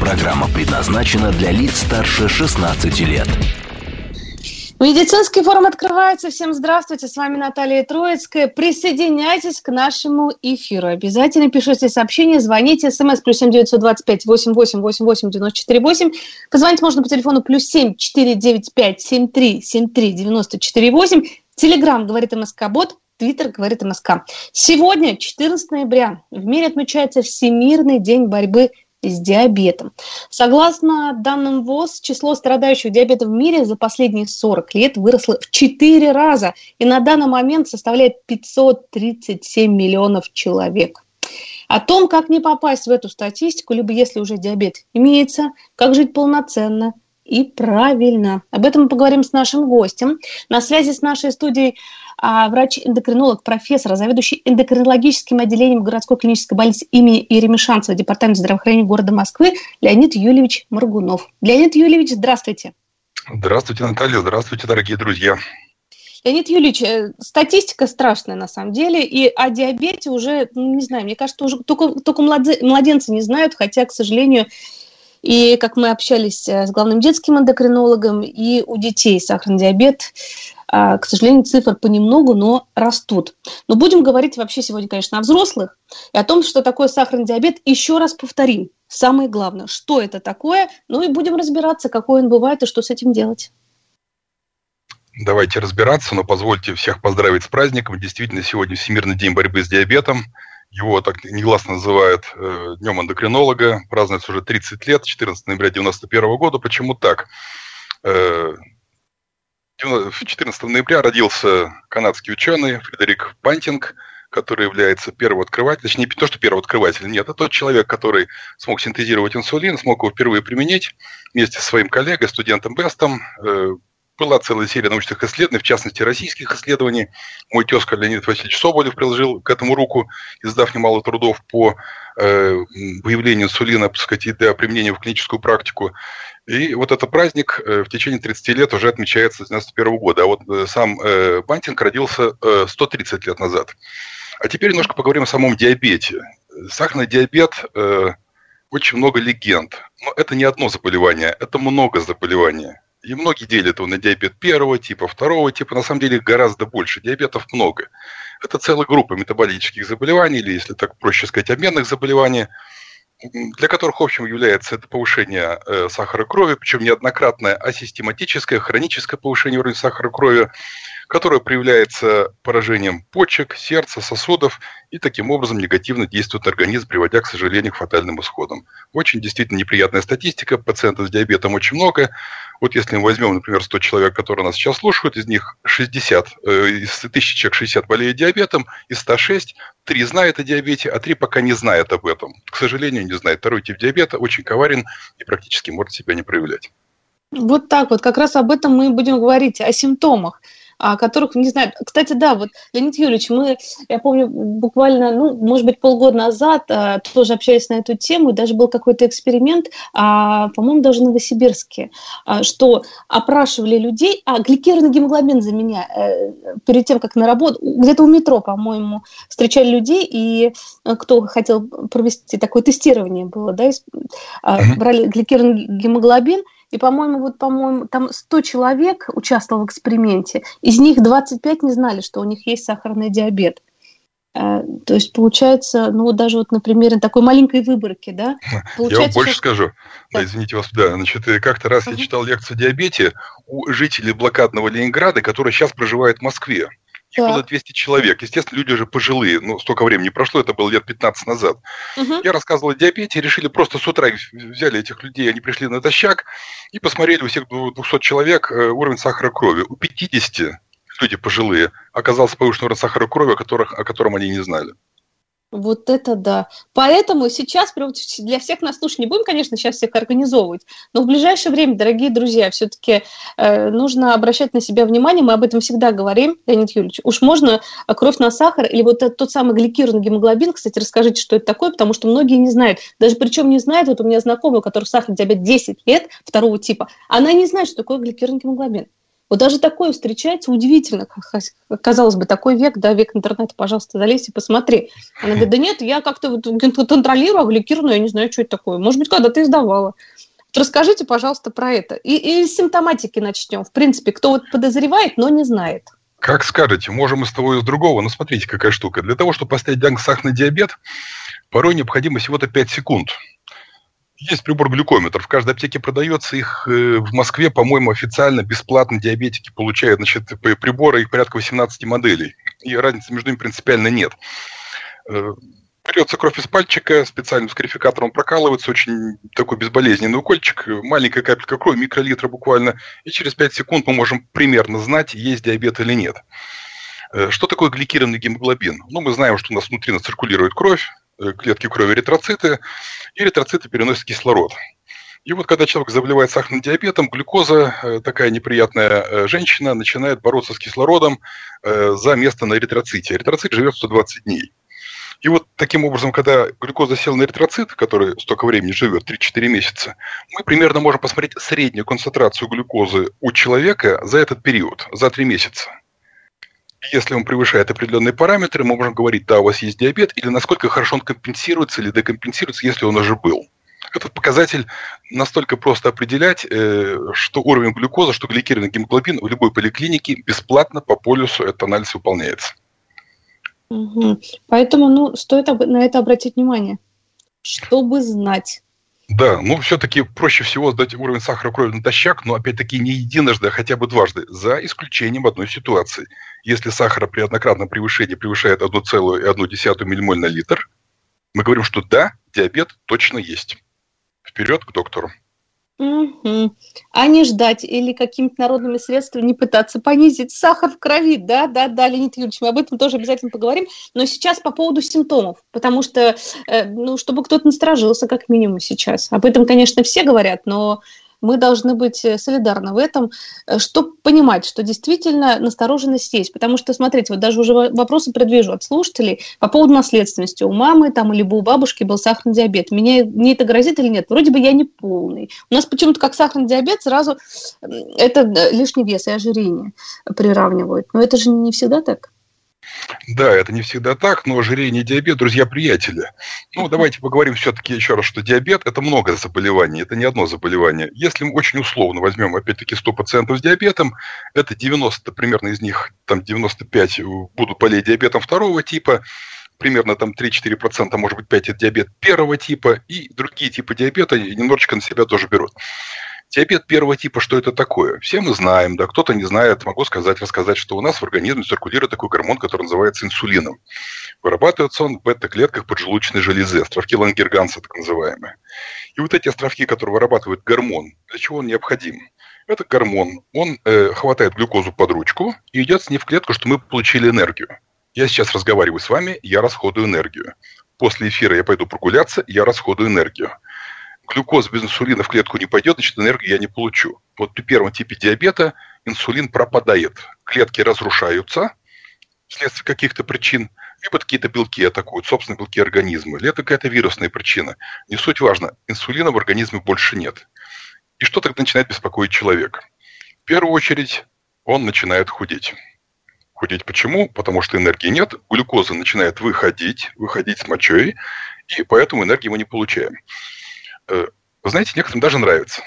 Программа предназначена для лиц старше 16 лет. Медицинский форум открывается. Всем здравствуйте. С вами Наталья Троицкая. Присоединяйтесь к нашему эфиру. Обязательно пишите сообщения, звоните. СМС плюс семь девятьсот двадцать пять восемь восемь восемь восемь девяносто четыре восемь. Позвонить можно по телефону плюс семь четыре девять пять семь три семь три девяносто четыре восемь. Телеграмм говорит МСК Бот. Твиттер говорит МСК. Сегодня, 14 ноября, в мире отмечается Всемирный день борьбы с диабетом. Согласно данным ВОЗ, число страдающих диабетом в мире за последние 40 лет выросло в 4 раза и на данный момент составляет 537 миллионов человек. О том, как не попасть в эту статистику, либо если уже диабет имеется, как жить полноценно, и правильно. Об этом мы поговорим с нашим гостем. На связи с нашей студией врач-эндокринолог, профессор, заведующий эндокринологическим отделением городской клинической больницы имени Еремишанцева, департамент здравоохранения города Москвы Леонид Юльевич Маргунов. Леонид Юльевич, здравствуйте. Здравствуйте, Наталья. Здравствуйте, дорогие друзья. Леонид Юрьевич, э, статистика страшная на самом деле, и о диабете уже, ну, не знаю, мне кажется, уже только, только младенцы не знают, хотя, к сожалению, и как мы общались э, с главным детским эндокринологом, и у детей сахарный диабет, а, к сожалению, цифр понемногу, но растут. Но будем говорить вообще сегодня, конечно, о взрослых и о том, что такое сахарный диабет. Еще раз повторим. Самое главное, что это такое, ну и будем разбираться, какой он бывает и что с этим делать. Давайте разбираться, но позвольте всех поздравить с праздником. Действительно, сегодня Всемирный день борьбы с диабетом. Его так негласно называют э, Днем эндокринолога. Празднуется уже 30 лет, 14 ноября 1991 года. Почему так? Э, 14 ноября родился канадский ученый Фредерик Пантинг, который является первооткрывателем, точнее, не то, что первооткрыватель, нет, это тот человек, который смог синтезировать инсулин, смог его впервые применить вместе со своим коллегой, студентом Бестом, э, была целая серия научных исследований, в частности, российских исследований. Мой тезка Леонид Васильевич Соболев приложил к этому руку, издав немало трудов по э, выявлению инсулина, так сказать, и для применения в клиническую практику. И вот этот праздник э, в течение 30 лет уже отмечается с 1991 года. А вот э, сам э, Бантинг родился 130 лет назад. А теперь немножко поговорим о самом диабете. Сахарный диабет очень много легенд. Но это не одно заболевание, это много заболеваний. И многие делят его на диабет первого типа, второго типа. На самом деле гораздо больше. Диабетов много. Это целая группа метаболических заболеваний, или, если так проще сказать, обменных заболеваний, для которых общим является это повышение э, сахара крови, причем неоднократное, а систематическое, хроническое повышение уровня сахара крови, которое проявляется поражением почек, сердца, сосудов и таким образом негативно действует на организм, приводя, к сожалению, к фатальным исходам. Очень действительно неприятная статистика, пациентов с диабетом очень много. Вот если мы возьмем, например, 100 человек, которые нас сейчас слушают, из них 60, э, из 1000 человек 60 болеют диабетом, из 106 3 знают о диабете, а 3 пока не знают об этом. К сожалению, не знают. Второй тип диабета очень коварен и практически может себя не проявлять. Вот так вот, как раз об этом мы будем говорить, о симптомах о которых не знаю. Кстати, да, вот, Леонид Юрьевич, мы, я помню, буквально, ну, может быть, полгода назад а, тоже общались на эту тему, и даже был какой-то эксперимент, а, по-моему, даже в Новосибирске, а, что опрашивали людей, а гликированный гемоглобин за меня, э, перед тем, как на работу, где-то у метро, по-моему, встречали людей, и э, кто хотел провести такое тестирование было, да, брали гликированный гемоглобин, и, по-моему, вот, по-моему, там 100 человек участвовало в эксперименте, из них 25 не знали, что у них есть сахарный диабет. Э, то есть получается, ну вот даже вот на примере такой маленькой выборки, да? Я вам больше что... скажу. Да. извините вас, да. Значит, э, как-то раз uh-huh. я читал лекцию о диабете у жителей блокадного Ленинграда, которые сейчас проживают в Москве. Их да. было 200 человек. Естественно, люди уже пожилые. Ну, столько времени прошло, это было лет 15 назад. Угу. Я рассказывал о диабете, решили просто с утра взяли этих людей, они пришли на натощак и посмотрели у всех 200 человек э, уровень сахара крови. У 50 люди пожилые оказался повышенный уровень сахара крови, о, которых, о котором они не знали. Вот это да. Поэтому сейчас для всех нас слушать не будем, конечно, сейчас всех организовывать, но в ближайшее время, дорогие друзья, все-таки э, нужно обращать на себя внимание, мы об этом всегда говорим, Леонид Юрьевич. Уж можно кровь на сахар или вот этот, тот самый гликированный гемоглобин, кстати, расскажите, что это такое, потому что многие не знают, даже причем не знают, вот у меня знакомая, у которой сахарный диабет 10 лет, второго типа, она не знает, что такое гликированный гемоглобин. Вот даже такое встречается удивительно. Казалось бы, такой век, да, век интернета, пожалуйста, залезь и посмотри. Она говорит, да нет, я как-то вот контролирую, а гликирую, я не знаю, что это такое. Может быть, когда ты издавала. Вот расскажите, пожалуйста, про это. И, и с симптоматики начнем. В принципе, кто вот подозревает, но не знает. Как скажете, можем и с того, и с другого. Но смотрите, какая штука. Для того, чтобы поставить диагноз сахарный диабет, порой необходимо всего-то 5 секунд. Есть прибор-глюкометр. В каждой аптеке продается. Их э, в Москве, по-моему, официально бесплатно диабетики получают. Значит, приборы, их порядка 18 моделей. И разницы между ними принципиально нет. Э, берется кровь из пальчика, специальным скарификатором прокалывается, очень такой безболезненный укольчик, маленькая капелька крови, микролитра буквально, и через 5 секунд мы можем примерно знать, есть диабет или нет. Э, что такое гликированный гемоглобин? Ну, мы знаем, что у нас внутри циркулирует кровь, клетки крови эритроциты, и эритроциты переносят кислород. И вот когда человек заболевает сахарным диабетом, глюкоза, э, такая неприятная э, женщина, начинает бороться с кислородом за место на эритроците. Эритроцит живет 120 дней. И вот таким образом, когда глюкоза села на эритроцит, который столько времени живет, 3-4 месяца, мы примерно можем посмотреть среднюю концентрацию глюкозы у человека за этот период, за 3 месяца. Если он превышает определенные параметры, мы можем говорить, да, у вас есть диабет, или насколько хорошо он компенсируется или декомпенсируется, если он уже был. Этот показатель настолько просто определять, э, что уровень глюкозы, что гликированный гемоглобин в любой поликлинике бесплатно по полюсу этот анализ выполняется. Угу. Поэтому ну, стоит на это обратить внимание, чтобы знать. Да, ну все-таки проще всего сдать уровень сахара крови натощак, но опять-таки не единожды, а хотя бы дважды, за исключением одной ситуации. Если сахара при однократном превышении превышает 1,1 миллимоль на литр, мы говорим, что да, диабет точно есть. Вперед к доктору. Угу. А не ждать или какими-то народными средствами не пытаться понизить сахар в крови. Да, да, да, Леонид Юрьевич, мы об этом тоже обязательно поговорим. Но сейчас по поводу симптомов, потому что, э, ну, чтобы кто-то насторожился, как минимум сейчас. Об этом, конечно, все говорят, но мы должны быть э, солидарны в этом, э, чтобы понимать, что действительно настороженность есть. Потому что, смотрите, вот даже уже вопросы предвижу от слушателей по поводу наследственности. У мамы там, либо у бабушки был сахарный диабет. Меня, мне это грозит или нет? Вроде бы я не полный. У нас почему-то как сахарный диабет сразу это э, лишний вес и ожирение приравнивают. Но это же не всегда так. Да, это не всегда так, но ожирение и диабет – друзья-приятели. Ну, давайте поговорим все-таки еще раз, что диабет – это много заболеваний, это не одно заболевание. Если мы очень условно возьмем, опять-таки, 100 пациентов с диабетом, это 90, примерно из них, там 95 будут болеть диабетом второго типа, примерно там 3-4%, может быть 5 – это диабет первого типа, и другие типы диабета немножечко на себя тоже берут. Диабет первого типа, что это такое? Все мы знаем, да, кто-то не знает, могу сказать, рассказать, что у нас в организме циркулирует такой гормон, который называется инсулином. Вырабатывается он в бета-клетках поджелудочной железы, островки Лангерганса так называемые. И вот эти островки, которые вырабатывают гормон, для чего он необходим? Это гормон, он э, хватает глюкозу под ручку и идет с ней в клетку, что мы получили энергию. Я сейчас разговариваю с вами, я расходую энергию. После эфира я пойду прогуляться, я расходую энергию глюкоза без инсулина в клетку не пойдет, значит, энергию я не получу. Вот при первом типе диабета инсулин пропадает. Клетки разрушаются вследствие каких-то причин, либо какие-то белки атакуют, собственные белки организма, или это какая-то вирусная причина. Не суть важно, инсулина в организме больше нет. И что тогда начинает беспокоить человека? В первую очередь он начинает худеть. Худеть почему? Потому что энергии нет, глюкоза начинает выходить, выходить с мочой, и поэтому энергии мы не получаем. Э, вы знаете, некоторым даже нравится.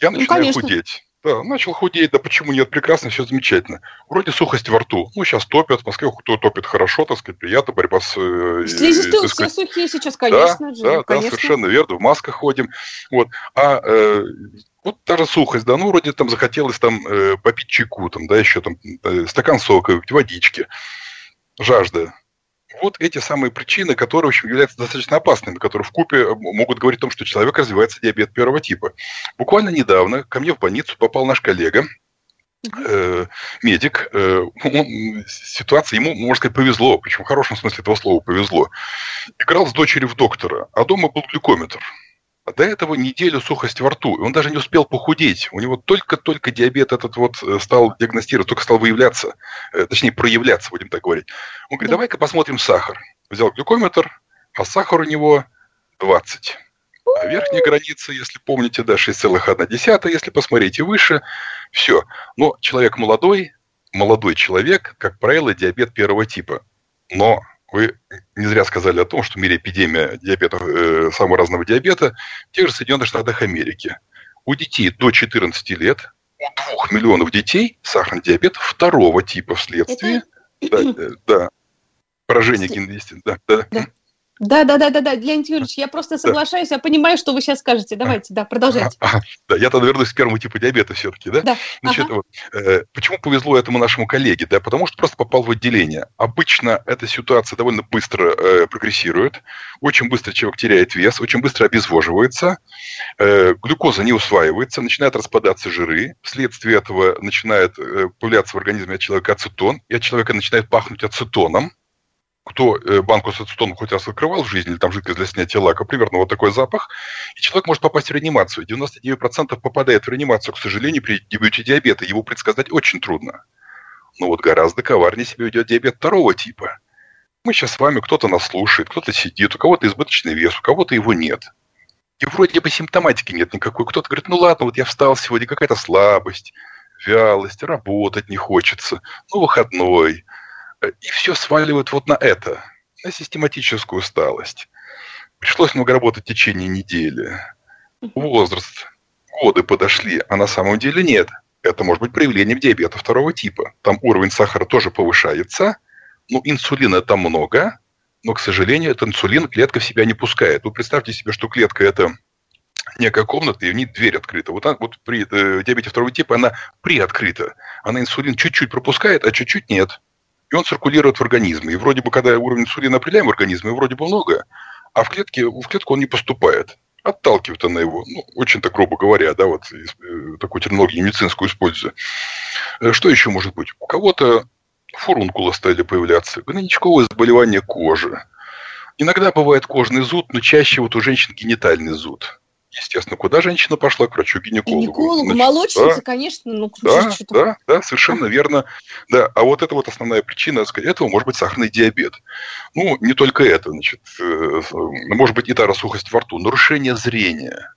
Я ну, начинаю ну, худеть. Да, начал худеть, да почему нет, прекрасно, все замечательно. Вроде сухость во рту. Ну, сейчас топят, в Москве кто топит хорошо, так сказать, приятно, борьба с... Э, Слизистые все сухие сейчас, конечно да, же. Да, конечно. да, совершенно верно, в масках ходим. Вот. А э, вот даже сухость, да, ну, вроде там захотелось там э, попить чайку, там, да, еще там э, стакан сока, водички. Жажда вот эти самые причины, которые, в общем, являются достаточно опасными, которые в купе э, могут говорить о том, что человек развивается диабет первого типа. Буквально недавно ко мне в больницу попал наш коллега, э, медик, э, он, ситуация, ему, можно сказать, повезло, причем в хорошем смысле этого слова повезло. Играл с дочерью в доктора, а дома был глюкометр. А до этого неделю сухость во рту, и он даже не успел похудеть. У него только-только диабет этот вот э, стал диагностировать, только стал выявляться, э, точнее проявляться, будем так говорить. Он говорит, давай-ка посмотрим сахар. Взял глюкометр, а сахар у него 20. А верхняя граница, если помните, да, 6,1. Если посмотрите выше, все. Но человек молодой, молодой человек, как правило, диабет первого типа. Но вы не зря сказали о том, что в мире эпидемия диабета, э, самого разного диабета, в тех же Соединенных Штатах Америки. У детей до 14 лет, у двух миллионов детей сахарный диабет второго типа вследствие Это... да, э, да, поражения генной да, да. да. Да, да, да, да, да, Леонид Юрьевич, я просто соглашаюсь, я понимаю, что вы сейчас скажете. Давайте, да, продолжайте. А, а, да, я тогда вернусь к первому типу диабета все-таки, да? Да. Значит, ага. вот, э, почему повезло этому нашему коллеге? Да, потому что просто попал в отделение. Обычно эта ситуация довольно быстро э, прогрессирует, очень быстро человек теряет вес, очень быстро обезвоживается, э, глюкоза не усваивается, начинают распадаться жиры, вследствие этого начинает э, появляться в организме от человека ацетон, и от человека начинает пахнуть ацетоном, кто э, банку с ацетоном хоть раз открывал в жизни, или там жидкость для снятия лака, примерно вот такой запах, и человек может попасть в реанимацию. 99% попадает в реанимацию, к сожалению, при дебюте диабета. Его предсказать очень трудно. Но вот гораздо коварнее себя ведет диабет второго типа. Мы сейчас с вами, кто-то нас слушает, кто-то сидит, у кого-то избыточный вес, у кого-то его нет. И вроде бы симптоматики нет никакой. Кто-то говорит, ну ладно, вот я встал сегодня, какая-то слабость, вялость, работать не хочется, ну выходной – и все сваливают вот на это, на систематическую усталость. Пришлось много работать в течение недели. Возраст, годы подошли, а на самом деле нет. Это может быть проявлением диабета второго типа. Там уровень сахара тоже повышается, но инсулина там много, но, к сожалению, этот инсулин клетка в себя не пускает. Вы представьте себе, что клетка – это некая комната, и в ней дверь открыта. Вот, вот при э, диабете второго типа она приоткрыта. Она инсулин чуть-чуть пропускает, а чуть-чуть нет и он циркулирует в организме. И вроде бы, когда уровень инсулина определяем в организме, вроде бы много, а в клетке, в клетку он не поступает. Отталкивает она его, ну, очень так грубо говоря, да, вот э, такую терминологию медицинскую используя. Э, что еще может быть? У кого-то фурункула стали появляться, гнойничковое заболевание кожи. Иногда бывает кожный зуд, но чаще вот у женщин генитальный зуд естественно, куда женщина пошла? К врачу-гинекологу. Гинекологу, Значит, молочница, да, конечно. Ну, да, да, да, совершенно верно. Да, а вот это вот основная причина, сказать, этого может быть сахарный диабет. Ну, не только это, значит, э, может быть и та рассухость во рту, нарушение зрения,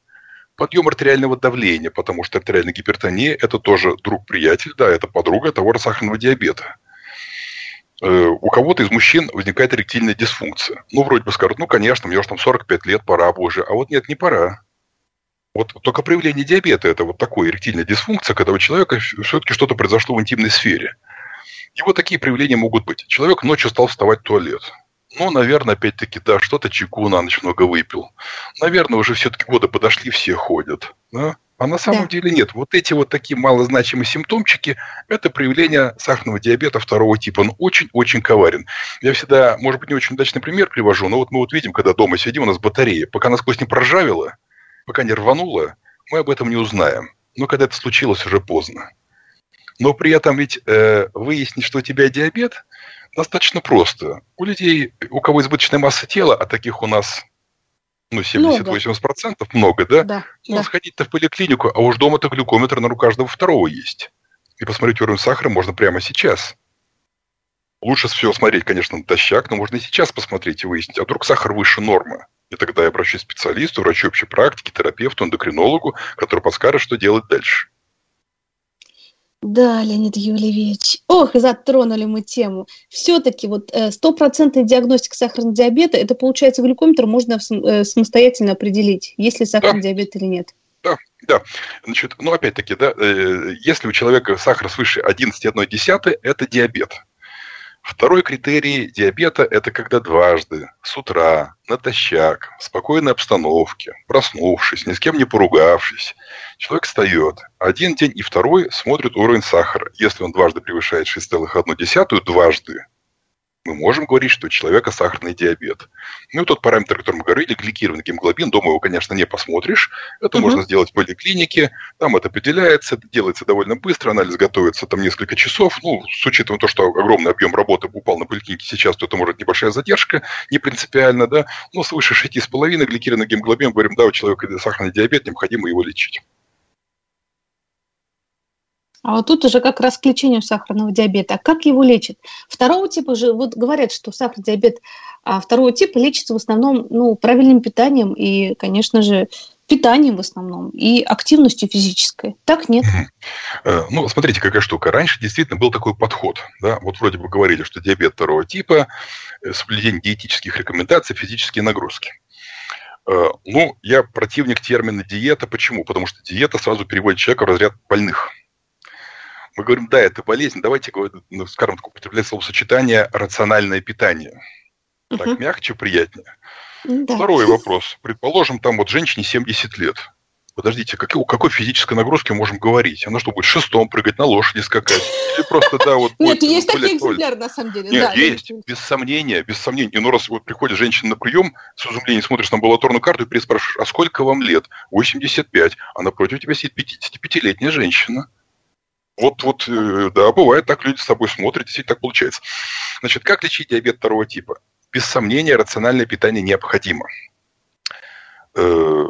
подъем артериального давления, потому что артериальная гипертония – это тоже друг-приятель, да, это подруга того же сахарного диабета э, у кого-то из мужчин возникает эректильная дисфункция. Ну, вроде бы скажут, ну, конечно, мне уже там 45 лет, пора бы уже. А вот нет, не пора. Вот только проявление диабета – это вот такая эректильная дисфункция, когда у человека все-таки что-то произошло в интимной сфере. И вот такие проявления могут быть. Человек ночью стал вставать в туалет. Ну, наверное, опять-таки, да, что-то чеку на ночь много выпил. Наверное, уже все-таки годы подошли, все ходят. Да? А на самом да. деле нет. Вот эти вот такие малозначимые симптомчики – это проявление сахарного диабета второго типа. Он очень-очень коварен. Я всегда, может быть, не очень удачный пример привожу, но вот мы вот видим, когда дома сидим, у нас батарея. Пока насквозь не проржавела, пока не рвануло, мы об этом не узнаем. Но когда это случилось, уже поздно. Но при этом ведь э, выяснить, что у тебя диабет, достаточно просто. У людей, у кого избыточная масса тела, а таких у нас ну, 70-80% много, много да? да ну, да. сходить-то в поликлинику, а уж дома-то глюкометр на у каждого второго есть. И посмотреть уровень сахара можно прямо сейчас. Лучше всего смотреть, конечно, на тощак, но можно и сейчас посмотреть и выяснить, а вдруг сахар выше нормы. И тогда я обращусь к специалисту, врачу общей практики, терапевту, эндокринологу, который подскажет, что делать дальше. Да, Леонид Юльевич. Ох, затронули мы тему. Все-таки вот э, стопроцентная диагностика сахарного диабета, это получается глюкометр можно э, самостоятельно определить, есть ли сахарный да. диабет или нет. Да, да. Значит, ну опять-таки, да, э, если у человека сахар свыше 11,1, это диабет. Второй критерий диабета – это когда дважды, с утра, натощак, в спокойной обстановке, проснувшись, ни с кем не поругавшись, человек встает. Один день и второй смотрит уровень сахара. Если он дважды превышает 6,1, дважды, мы можем говорить, что у человека сахарный диабет. Ну, тот параметр, о котором мы говорили, гликированный гемоглобин, дома его, конечно, не посмотришь. Это угу. можно сделать в поликлинике. Там это определяется, это делается довольно быстро, анализ готовится там несколько часов. Ну, с учетом того, что огромный объем работы упал на поликлинике сейчас, то это может небольшая задержка, не принципиально, да. Но свыше 6,5 гликированный гемоглобин, говорим, да, у человека сахарный диабет, необходимо его лечить. А вот тут уже как раз к лечению сахарного диабета. А как его лечат? Второго типа же, вот говорят, что сахарный диабет а второго типа лечится в основном ну, правильным питанием и, конечно же, питанием в основном и активностью физической. Так нет? Э, ну, смотрите, какая штука. Раньше действительно был такой подход. Да? Вот вроде бы говорили, что диабет второго типа, э, соблюдение диетических рекомендаций, физические нагрузки. Э, ну, я противник термина диета. Почему? Потому что диета сразу переводит человека в разряд больных – мы говорим, да, это болезнь, давайте, ну, скажем так, употреблять словосочетание «рациональное питание». Так угу. мягче, приятнее. Да. Второй вопрос. Предположим, там вот женщине 70 лет. Подождите, как, о какой физической нагрузке можем говорить? Она что, будет шестом прыгать, на лошади скакать? Или просто, да, вот... Нет, есть такие экземпляры, на самом деле. Нет, есть, без сомнения, без сомнения. И ну раз вот приходит женщина на прием, с изумлением смотришь на амбулаторную карту и переспрашиваешь, а сколько вам лет? 85. А напротив тебя сидит 55-летняя женщина. Вот, вот, э, да, бывает так, люди с собой смотрят, действительно так получается. Значит, как лечить диабет второго типа? Без сомнения, рациональное питание необходимо. Э,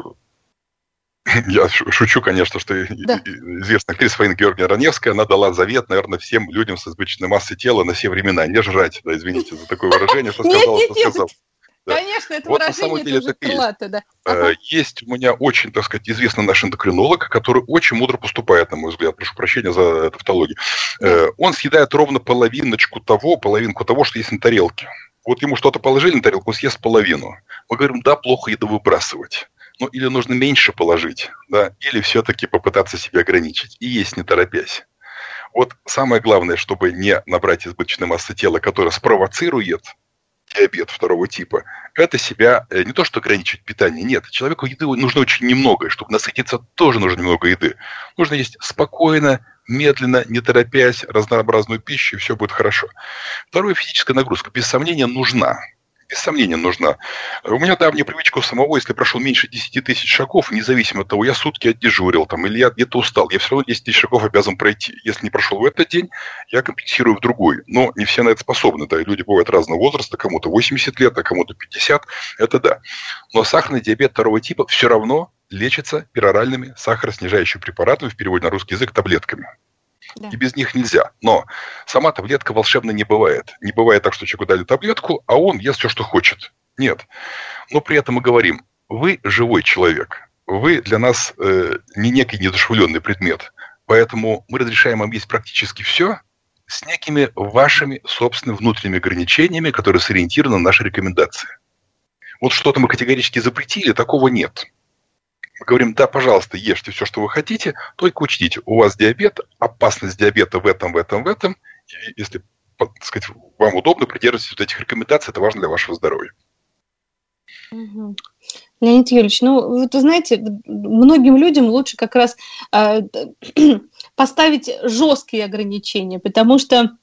я шучу, конечно, что да. известная актриса Фаина Георгиевна Раневская, она дала завет, наверное, всем людям с избыточной массой тела на все времена. Не жрать, да, извините за такое выражение, что сказал, что сказал. Да. Конечно, это вот выражение на самом деле это крылато, да. Э, ага. Есть у меня очень, так сказать, известный наш эндокринолог, который очень мудро поступает, на мой взгляд. Прошу прощения за тавтологию. Да. Э, он съедает ровно половиночку того, половинку того, что есть на тарелке. Вот ему что-то положили на тарелку, он съест половину. Мы говорим, да, плохо еду выбрасывать. Ну, или нужно меньше положить, да, или все-таки попытаться себя ограничить. И есть не торопясь. Вот самое главное, чтобы не набрать избыточной массы тела, которая спровоцирует диабет второго типа, это себя э, не то что ограничивать питание, нет, человеку еды нужно очень немного, чтобы насытиться, тоже нужно немного еды. Нужно есть спокойно, медленно, не торопясь, разнообразную пищу, и все будет хорошо. Второе, физическая нагрузка, без сомнения, нужна без сомнения нужна. У меня давняя привычка у самого, если прошел меньше 10 тысяч шагов, независимо от того, я сутки отдежурил там, или я где-то устал, я все равно 10 тысяч шагов обязан пройти. Если не прошел в этот день, я компенсирую в другой. Но не все на это способны. Да, люди бывают разного возраста, кому-то 80 лет, а кому-то 50. Это да. Но сахарный диабет второго типа все равно лечится пероральными сахароснижающими препаратами, в переводе на русский язык, таблетками. Да. И без них нельзя. Но сама таблетка волшебной не бывает. Не бывает так, что человеку дали таблетку, а он ест все, что хочет. Нет. Но при этом мы говорим, вы живой человек. Вы для нас э, не некий недушевленный предмет. Поэтому мы разрешаем вам есть практически все с некими вашими собственными внутренними ограничениями, которые сориентированы на наши рекомендации. Вот что-то мы категорически запретили, такого нет. Мы говорим, да, пожалуйста, ешьте все, что вы хотите, только учтите, у вас диабет, опасность диабета в этом, в этом, в этом. И если так сказать, вам удобно придерживаться вот этих рекомендаций, это важно для вашего здоровья. Угу. Леонид Юрьевич, ну, вы знаете, многим людям лучше как раз э, поставить жесткие ограничения, потому что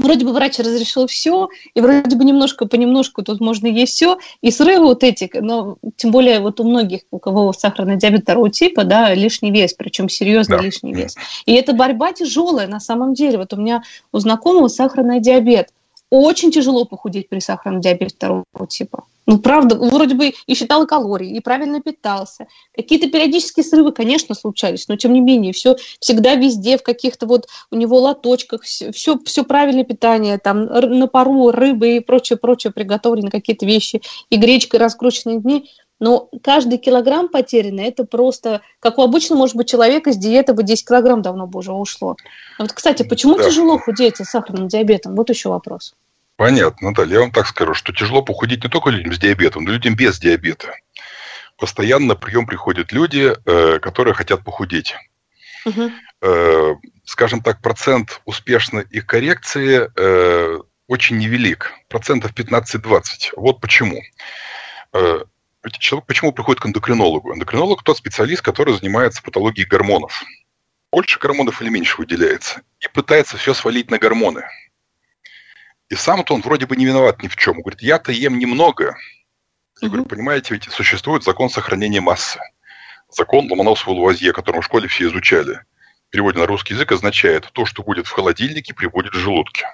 вроде бы врач разрешил все, и вроде бы немножко понемножку тут можно есть все, и срывы вот эти, но тем более вот у многих, у кого сахарный диабет второго типа, да, лишний вес, причем серьезный да. лишний вес. И эта борьба тяжелая на самом деле. Вот у меня у знакомого сахарный диабет. Очень тяжело похудеть при сахарном диабете второго типа. Ну, правда, вроде бы и считал калории, и правильно питался. Какие-то периодические срывы, конечно, случались, но тем не менее, все всегда везде, в каких-то вот у него лоточках, все, все, правильное питание, там на пару рыбы и прочее, прочее приготовлены какие-то вещи, и гречка, и раскрученные дни. Но каждый килограмм потерянный, это просто, как у обычного, может быть, человека с диеты бы 10 килограмм давно бы уже ушло. А вот, кстати, почему да. тяжело худеть с сахарным диабетом? Вот еще вопрос. Понятно, Наталья. Я вам так скажу, что тяжело похудеть не только людям с диабетом, но и людям без диабета. Постоянно на прием приходят люди, э, которые хотят похудеть. Угу. Скажем так, процент успешной их коррекции э, очень невелик. Процентов 15-20. Вот почему. Человек почему приходит к эндокринологу? Эндокринолог – тот специалист, который занимается патологией гормонов. Больше гормонов или меньше выделяется. И пытается все свалить на гормоны – И сам-то он вроде бы не виноват ни в чем. Он говорит, я-то ем немного. Я говорю, понимаете, ведь существует закон сохранения массы. Закон Ломоносова-Луазье, который в школе все изучали. В переводе на русский язык означает, то, что будет в холодильнике, прибудет в желудке.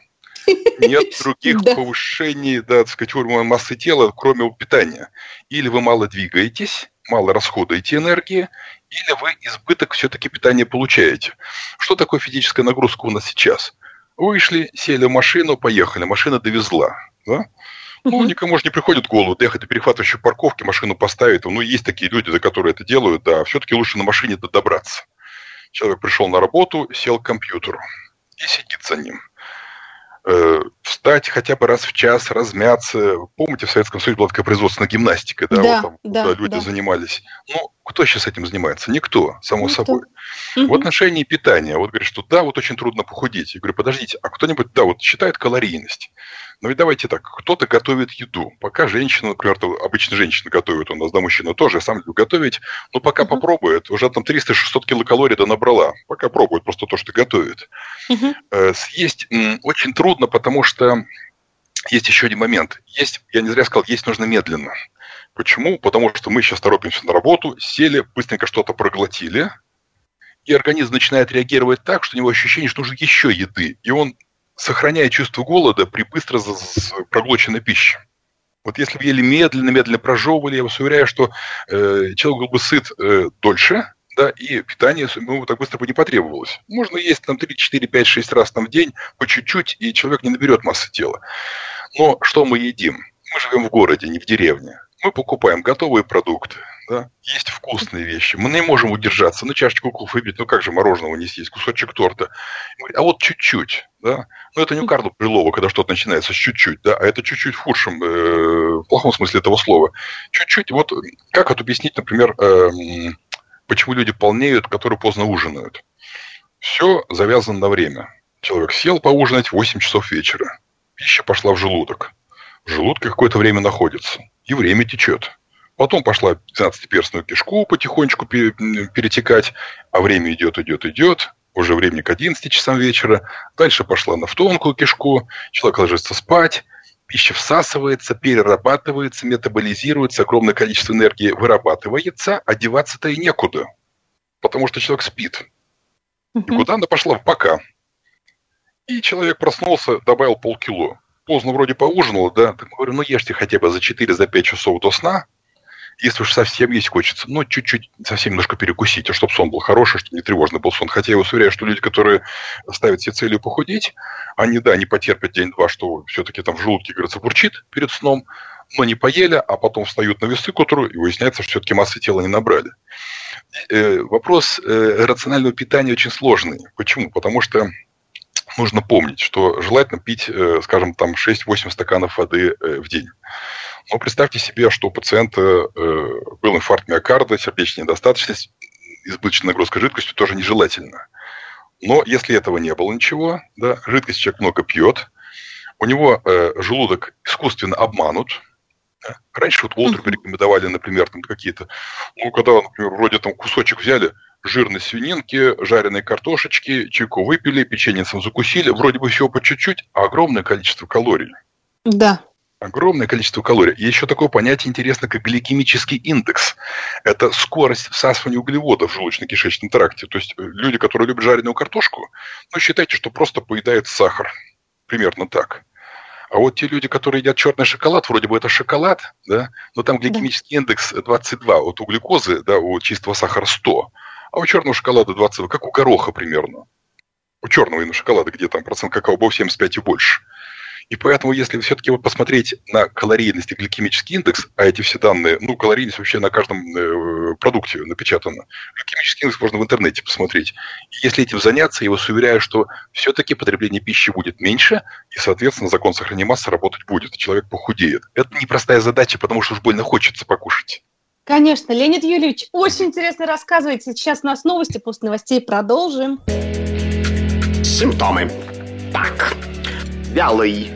Нет других повышений, да, так сказать, уровня массы тела, кроме питания. Или вы мало двигаетесь, мало расходуете энергии, или вы избыток все-таки питания получаете. Что такое физическая нагрузка у нас сейчас? Вышли, сели в машину, поехали, машина довезла. Да? Ну, никому же не приходит в голову доехать до перехватывающей парковки, машину поставить. Ну, есть такие люди, за которые это делают, да. Все-таки лучше на машине добраться. Человек пришел на работу, сел к компьютеру и сидит за ним. Э, встать хотя бы раз в час, размяться. Помните, в Советском Союзе была такая производственная гимнастика, да, да, вот там, да, люди да. занимались. Ну, кто сейчас этим занимается? Никто, само Никто. собой. Мгм. В отношении питания, вот говорят, что да, вот очень трудно похудеть. Я говорю, подождите, а кто-нибудь, да, вот считает калорийность. Ну ведь давайте так, кто-то готовит еду. Пока женщина, например, обычно женщина готовит, у нас, да, мужчина тоже, я сам люблю готовить, но пока Мгм. попробует, уже там 300-600 килокалорий да набрала. Пока пробует просто то, что готовит. Э, Съесть очень трудно, потому что есть еще один момент. Есть, я не зря сказал, есть нужно медленно. Почему? Потому что мы сейчас торопимся на работу, сели, быстренько что-то проглотили, и организм начинает реагировать так, что у него ощущение, что нужно еще еды. И он сохраняет чувство голода при быстро проглоченной пище. Вот если бы ели медленно, медленно прожевывали, я вас уверяю, что э, человек был бы сыт э, дольше, да, и питание ему так быстро бы не потребовалось. Можно есть там 3, 4, 5, 6 раз там в день, по чуть-чуть, и человек не наберет массы тела. Но что мы едим? Мы живем в городе, не в деревне. Мы покупаем готовые продукты, да, есть вкусные вещи. Мы не можем удержаться, на чашечку кофе выпить, ну как же мороженого не съесть, кусочек торта. Говорит, А вот чуть-чуть, да. Ну это не у Карла Брюлова, когда что-то начинается с чуть-чуть, да, а это чуть-чуть в худшем, э, в плохом смысле этого слова. Чуть-чуть, вот как это объяснить, например, эм, почему люди полнеют, которые поздно ужинают? Все завязано на время. Человек сел поужинать в 8 часов вечера. Пища пошла в желудок. В желудке какое-то время находится. И время течет. Потом пошла в 12-перстную кишку потихонечку перетекать, а время идет, идет, идет. Уже времени к 11 часам вечера. Дальше пошла на в тонкую кишку. Человек ложится спать. Пища всасывается, перерабатывается, метаболизируется, огромное количество энергии вырабатывается, а деваться-то и некуда. Потому что человек спит. И куда она пошла? В бока. И человек проснулся, добавил полкило. Поздно вроде поужинал, да. Так говорю, ну ешьте хотя бы за 4-5 часов до сна. Если уж совсем есть хочется, ну, чуть-чуть, совсем немножко перекусить, чтобы сон был хороший, чтобы не тревожный был сон. Хотя я вас уверяю, что люди, которые ставят себе целью похудеть, они, да, не потерпят день-два, что все-таки там в желудке, говорится, бурчит перед сном, но не поели, а потом встают на весы к утру, и выясняется, что все-таки массы тела не набрали. Э, Вопрос э, рационального питания очень сложный. Почему? Потому что нужно помнить, что желательно пить, э, скажем, там 6-8 стаканов воды э, в день. Но представьте себе, что у пациента э, был инфаркт миокарда, сердечная недостаточность, избыточная нагрузка жидкостью тоже нежелательно. Но если этого не было ничего, да, жидкость человек много пьет, у него э, желудок искусственно обманут. да. Раньше вот Уолтеру рекомендовали, например, там какие-то, ну, когда, например, вроде там кусочек взяли, жирной свининки, жареной картошечки, чайку выпили, печеньцем закусили, вроде бы всего по чуть-чуть, а огромное количество калорий. Да. Огромное количество калорий. И еще такое понятие интересно, как гликемический индекс. Это скорость всасывания углеводов в желудочно-кишечном тракте. То есть э, люди, которые любят жареную картошку, ну, считайте, что просто поедают сахар. Примерно так. А вот те люди, которые едят черный шоколад, вроде бы это шоколад, да, но там гликемический индекс 22, вот у глюкозы, да, у чистого сахара 100, а у черного шоколада 22, как у гороха примерно. У черного именно шоколада, где там процент какао-бобов 75 и больше. И поэтому, если все-таки вот посмотреть на калорийность и гликемический индекс, а эти все данные, ну, калорийность вообще на каждом э, продукте напечатана, гликемический индекс можно в интернете посмотреть. И если этим заняться, я вас уверяю, что все-таки потребление пищи будет меньше, и, соответственно, закон сохранения массы работать будет, и человек похудеет. Это непростая задача, потому что уж больно хочется покушать. Конечно, Леонид Юрьевич, очень интересно рассказываете. Сейчас у нас новости, после новостей продолжим. Симптомы. Так. Вялый.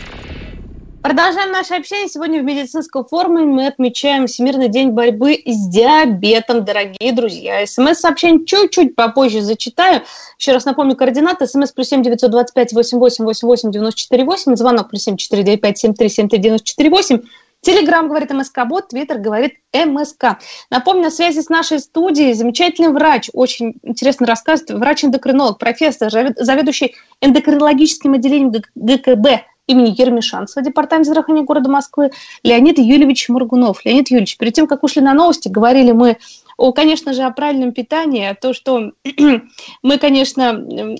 Продолжаем наше общение. Сегодня в медицинском форуме мы отмечаем Всемирный день борьбы с диабетом, дорогие друзья. СМС-сообщение чуть-чуть попозже зачитаю. Еще раз напомню, координаты. СМС плюс семь девятьсот двадцать пять восемь восемь восемь восемь девяносто четыре восемь. Звонок плюс семь четыре девять пять семь три семь три девяносто четыре восемь. Телеграм говорит МСК-бот, Твиттер говорит МСК. Напомню, на связи с нашей студией замечательный врач, очень интересно рассказывает, врач-эндокринолог, профессор, заведующий эндокринологическим отделением ГКБ имени Ермишанцева, департамент здравоохранения города Москвы, Леонид Юльевич Моргунов. Леонид Юльевич, перед тем, как ушли на новости, говорили мы о, конечно же, о правильном питании, о том, что мы, конечно,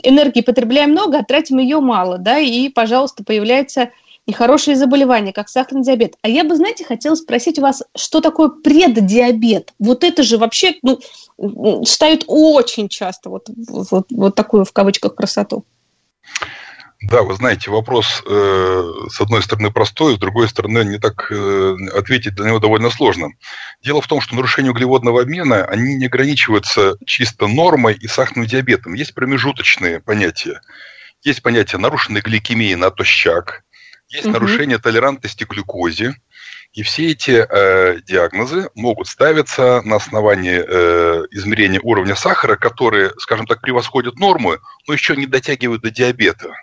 энергии потребляем много, а тратим ее мало, да, и, пожалуйста, появляется нехорошие заболевания, как сахарный диабет. А я бы, знаете, хотела спросить у вас, что такое преддиабет? Вот это же вообще ну, ставят очень часто вот, вот, вот такую в кавычках красоту. Да, вы знаете, вопрос э, с одной стороны простой, с другой стороны не так э, ответить на него довольно сложно. Дело в том, что нарушения углеводного обмена, они не ограничиваются чисто нормой и сахарным диабетом. Есть промежуточные понятия. Есть понятие нарушенной гликемии натощак, есть угу. нарушение толерантности к глюкозе. И все эти э, диагнозы могут ставиться на основании э, измерения уровня сахара, которые, скажем так, превосходят норму, но еще не дотягивают до диабета.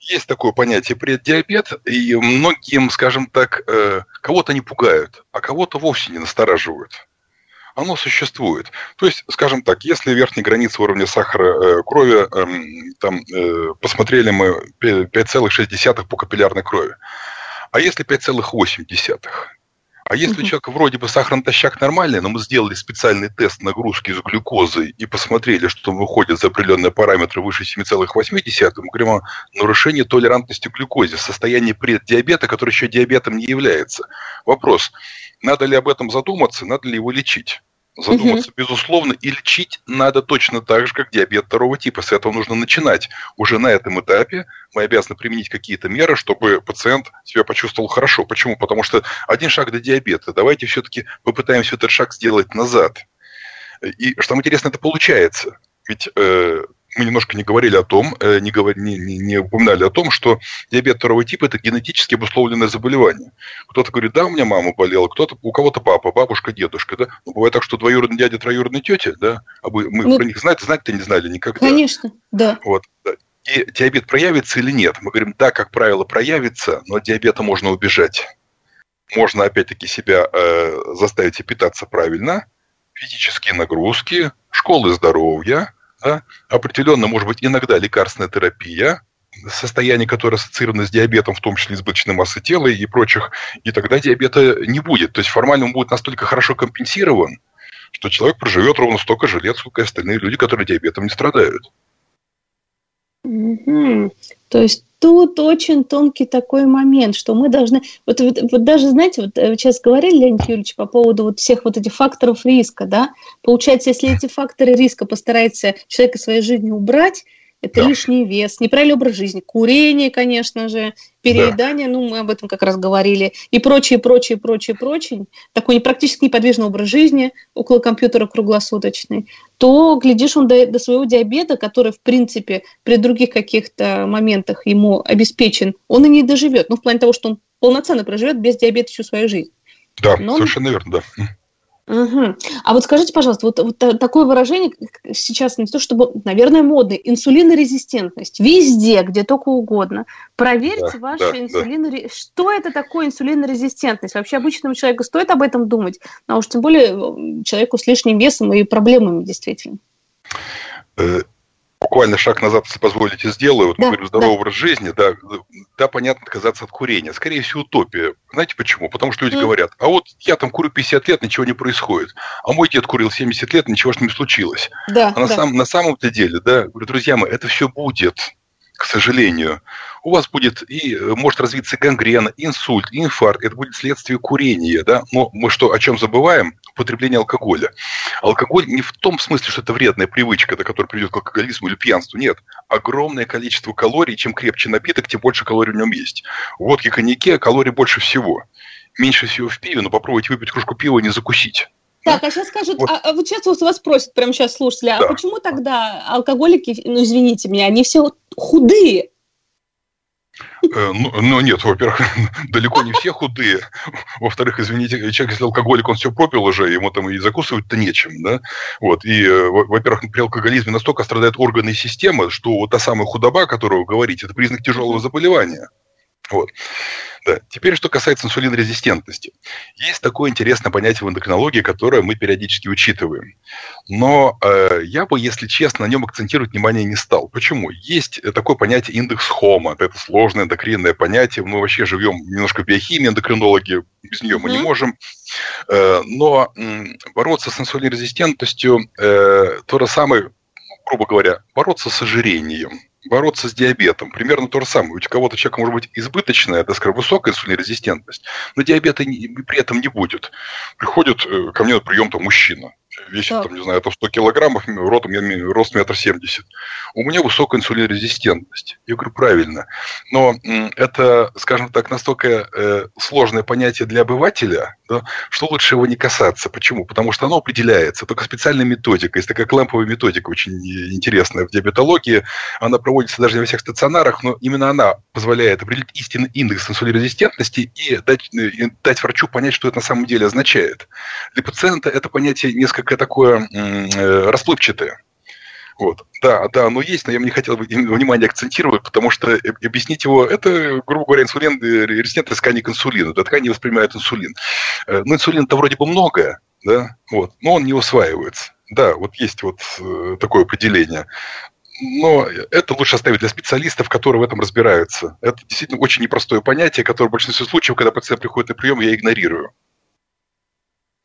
Есть такое понятие преддиабет, и многим, скажем так, э, кого-то не пугают, а кого-то вовсе не настораживают оно существует. То есть, скажем так, если верхняя граница уровня сахара э, крови, э, там, э, посмотрели мы 5,6 по капиллярной крови, а если 5,8? А если у человека вроде бы сахар натощак нормальный, но мы сделали специальный тест нагрузки с глюкозой и посмотрели, что он выходит за определенные параметры выше 7,8, мы говорим о нарушении толерантности к глюкозе, состояние преддиабета, который еще диабетом не является. Вопрос, надо ли об этом задуматься, надо ли его лечить? Задуматься, угу. безусловно, и лечить надо точно так же, как диабет второго типа. С этого нужно начинать. Уже на этом этапе мы обязаны применить какие-то меры, чтобы пациент себя почувствовал хорошо. Почему? Потому что один шаг до диабета. Давайте все-таки попытаемся этот шаг сделать назад. И что интересно, это получается. Ведь э, мы немножко не говорили о том, э, не, говор, не, не, не упоминали о том, что диабет второго типа – это генетически обусловленное заболевание. Кто-то говорит, да, у меня мама болела, кто-то, у кого-то папа, бабушка, дедушка. Да? Но бывает так, что двоюродный дядя, троюродная тетя, да? А мы, мы ну, про них знать, знать-то не знали никогда. Конечно, да. Вот, да. И диабет проявится или нет? Мы говорим, да, как правило, проявится, но от диабета можно убежать. Можно, опять-таки, себя э, заставить питаться правильно, физические нагрузки, школы здоровья – да, определенно может быть иногда лекарственная терапия, состояние, которое ассоциировано с диабетом, в том числе избыточной массы тела и прочих, и тогда диабета не будет. То есть формально он будет настолько хорошо компенсирован, что человек проживет ровно столько же лет, сколько и остальные люди, которые диабетом не страдают. Угу. То есть тут очень тонкий такой момент, что мы должны... Вот, вот, вот даже, знаете, вот вы сейчас говорили, Леонид Юрьевич, по поводу вот всех вот этих факторов риска, да? Получается, если эти факторы риска постарается человек из своей жизни убрать, это да. лишний вес, неправильный образ жизни, курение, конечно же, переедание, да. ну, мы об этом как раз говорили, и прочее, прочее, прочее, прочее, такой практически неподвижный образ жизни около компьютера круглосуточный, то, глядишь, он до, до своего диабета, который, в принципе, при других каких-то моментах ему обеспечен, он и не доживет. Ну, в плане того, что он полноценно проживет без диабета всю свою жизнь. Да, Но совершенно верно, да. Угу. А вот скажите, пожалуйста, вот, вот такое выражение сейчас не то чтобы, наверное, модное, инсулинорезистентность. Везде, где только угодно. Проверьте да, вашу да, инсулинорезистентность. Да. Что это такое инсулинорезистентность? Вообще обычному человеку стоит об этом думать, а уж тем более человеку с лишним весом и проблемами действительно. Буквально шаг назад, если позволите, сделаю. Вот да, мы говорим здоровый да. образ жизни, да, да, понятно, отказаться от курения. Скорее всего, утопия. Знаете почему? Потому что люди mm. говорят, а вот я там курю 50 лет, ничего не происходит. А мой дед курил 70 лет, ничего же не случилось. Да, а на, да. Сам, на самом-то деле, да, говорю, друзья мои, это все будет к сожалению, у вас будет и э, может развиться гангрена, инсульт, инфаркт. Это будет следствие курения. Да? Но мы что, о чем забываем? Употребление алкоголя. Алкоголь не в том смысле, что это вредная привычка, до которой приведет к алкоголизму или пьянству. Нет. Огромное количество калорий. Чем крепче напиток, тем больше калорий в нем есть. В водке, коньяке калорий больше всего. Меньше всего в пиве, но попробуйте выпить кружку пива и не закусить. Так, а сейчас скажут, вот. а, а вот сейчас вас спросят, прямо сейчас слушатели, а да. а почему тогда алкоголики, ну извините меня, они все худые? Э, ну, ну нет, во-первых, далеко не все худые. Во-вторых, извините, человек, если алкоголик, он все пропил уже, ему там и закусывать-то нечем, да? Вот, и, э, во-первых, при алкоголизме настолько страдают органы и системы, что вот та самая худоба, о которой вы говорите, это признак тяжелого заболевания. Вот. Да. Теперь, что касается инсулинорезистентности. Есть такое интересное понятие в эндокринологии, которое мы периодически учитываем. Но э, я бы, если честно, на нем акцентировать внимание не стал. Почему? Есть такое понятие индекс Хома. Это сложное эндокринное понятие. Мы вообще живем немножко в биохимии, эндокринологи, без нее мы не можем. Э, но э, бороться с инсулинорезистентностью э, то же самое, грубо говоря, бороться с ожирением – бороться с диабетом. Примерно то же самое. У кого-то человека может быть избыточная, так сказать, высокая инсулинорезистентность, но диабета при этом не будет. Приходит э, ко мне на прием там мужчина весит, да. там, не знаю, это 100 килограммов, ротом я рост метр семьдесят. У меня высокая инсулинорезистентность. Я говорю, правильно. Но это, скажем так, настолько э, сложное понятие для обывателя, да, что лучше его не касаться. Почему? Потому что оно определяется только специальной методикой. Есть такая клэмповая методика, очень интересная в диабетологии. Она проводится даже не во всех стационарах, но именно она позволяет определить истинный индекс инсулинорезистентности и дать, э, и дать врачу понять, что это на самом деле означает. Для пациента это понятие несколько такое э, расплывчатое. Вот. Да, да, оно есть, но я бы не хотел внимание акцентировать, потому что э, объяснить его, это, грубо говоря, инсулин, э, резистентная ткань к инсулину. Да, ткань не воспринимает инсулин. Но инсулина-то вроде бы много, да, вот, но он не усваивается. Да, вот есть вот такое определение. Но это лучше оставить для специалистов, которые в этом разбираются. Это действительно очень непростое понятие, которое в большинстве случаев, когда пациент приходит на прием, я игнорирую.